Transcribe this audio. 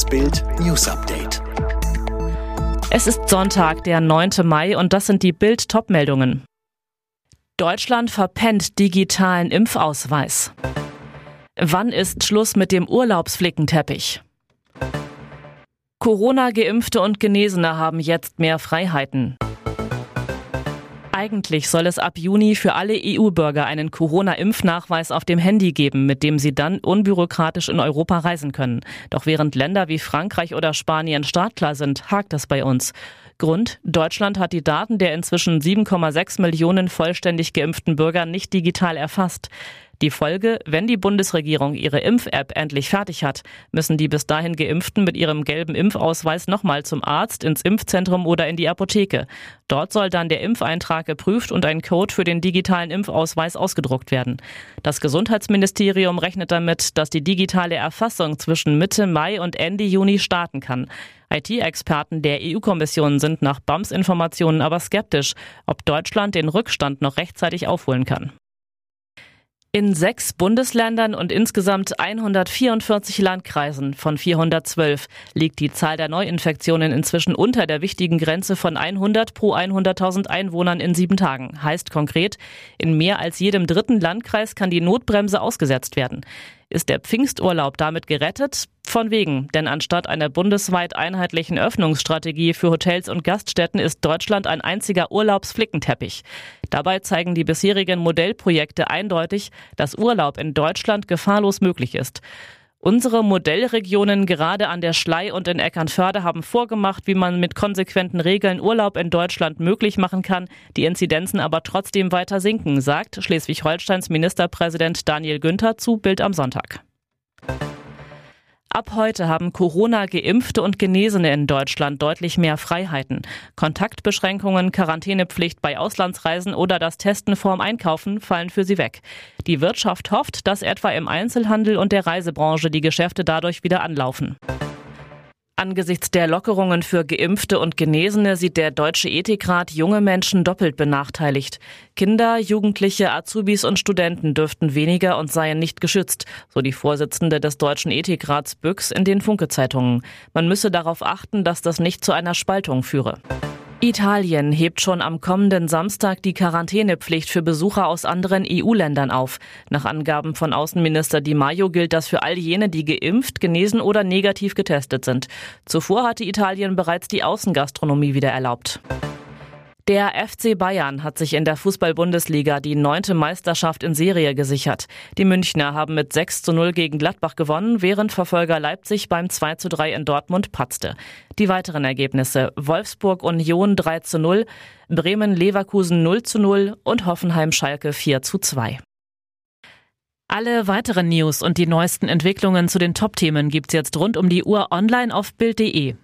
Das Bild News Update. Es ist Sonntag, der 9. Mai und das sind die Bild Topmeldungen. Deutschland verpennt digitalen Impfausweis. Wann ist Schluss mit dem Urlaubsflickenteppich? Corona-Geimpfte und Genesene haben jetzt mehr Freiheiten. Eigentlich soll es ab Juni für alle EU-Bürger einen Corona-Impfnachweis auf dem Handy geben, mit dem sie dann unbürokratisch in Europa reisen können. Doch während Länder wie Frankreich oder Spanien startklar sind, hakt es bei uns. Grund, Deutschland hat die Daten der inzwischen 7,6 Millionen vollständig geimpften Bürger nicht digital erfasst. Die Folge, wenn die Bundesregierung ihre Impf-App endlich fertig hat, müssen die bis dahin Geimpften mit ihrem gelben Impfausweis nochmal zum Arzt, ins Impfzentrum oder in die Apotheke. Dort soll dann der Impfeintrag geprüft und ein Code für den digitalen Impfausweis ausgedruckt werden. Das Gesundheitsministerium rechnet damit, dass die digitale Erfassung zwischen Mitte Mai und Ende Juni starten kann. IT-Experten der EU-Kommission sind nach BAMS Informationen aber skeptisch, ob Deutschland den Rückstand noch rechtzeitig aufholen kann. In sechs Bundesländern und insgesamt 144 Landkreisen von 412 liegt die Zahl der Neuinfektionen inzwischen unter der wichtigen Grenze von 100 pro 100.000 Einwohnern in sieben Tagen. Heißt konkret, in mehr als jedem dritten Landkreis kann die Notbremse ausgesetzt werden. Ist der Pfingsturlaub damit gerettet? Von wegen, denn anstatt einer bundesweit einheitlichen Öffnungsstrategie für Hotels und Gaststätten ist Deutschland ein einziger Urlaubsflickenteppich. Dabei zeigen die bisherigen Modellprojekte eindeutig, dass Urlaub in Deutschland gefahrlos möglich ist. Unsere Modellregionen gerade an der Schlei und in Eckernförde haben vorgemacht, wie man mit konsequenten Regeln Urlaub in Deutschland möglich machen kann, die Inzidenzen aber trotzdem weiter sinken, sagt Schleswig-Holsteins Ministerpräsident Daniel Günther zu Bild am Sonntag. Ab heute haben Corona-Geimpfte und Genesene in Deutschland deutlich mehr Freiheiten. Kontaktbeschränkungen, Quarantänepflicht bei Auslandsreisen oder das Testen vorm Einkaufen fallen für sie weg. Die Wirtschaft hofft, dass etwa im Einzelhandel und der Reisebranche die Geschäfte dadurch wieder anlaufen. Angesichts der Lockerungen für Geimpfte und Genesene sieht der Deutsche Ethikrat junge Menschen doppelt benachteiligt. Kinder, Jugendliche, Azubis und Studenten dürften weniger und seien nicht geschützt, so die Vorsitzende des Deutschen Ethikrats Büchs in den Funke-Zeitungen. Man müsse darauf achten, dass das nicht zu einer Spaltung führe. Italien hebt schon am kommenden Samstag die Quarantänepflicht für Besucher aus anderen EU-Ländern auf. Nach Angaben von Außenminister Di Maio gilt das für all jene, die geimpft, genesen oder negativ getestet sind. Zuvor hatte Italien bereits die Außengastronomie wieder erlaubt. Der FC Bayern hat sich in der Fußball-Bundesliga die neunte Meisterschaft in Serie gesichert. Die Münchner haben mit 6 zu 0 gegen Gladbach gewonnen, während Verfolger Leipzig beim 2 zu 3 in Dortmund patzte. Die weiteren Ergebnisse Wolfsburg Union 3 zu 0, Bremen Leverkusen 0 zu 0 und Hoffenheim Schalke 4 zu 2. Alle weiteren News und die neuesten Entwicklungen zu den Top-Themen gibt's jetzt rund um die Uhr online auf Bild.de.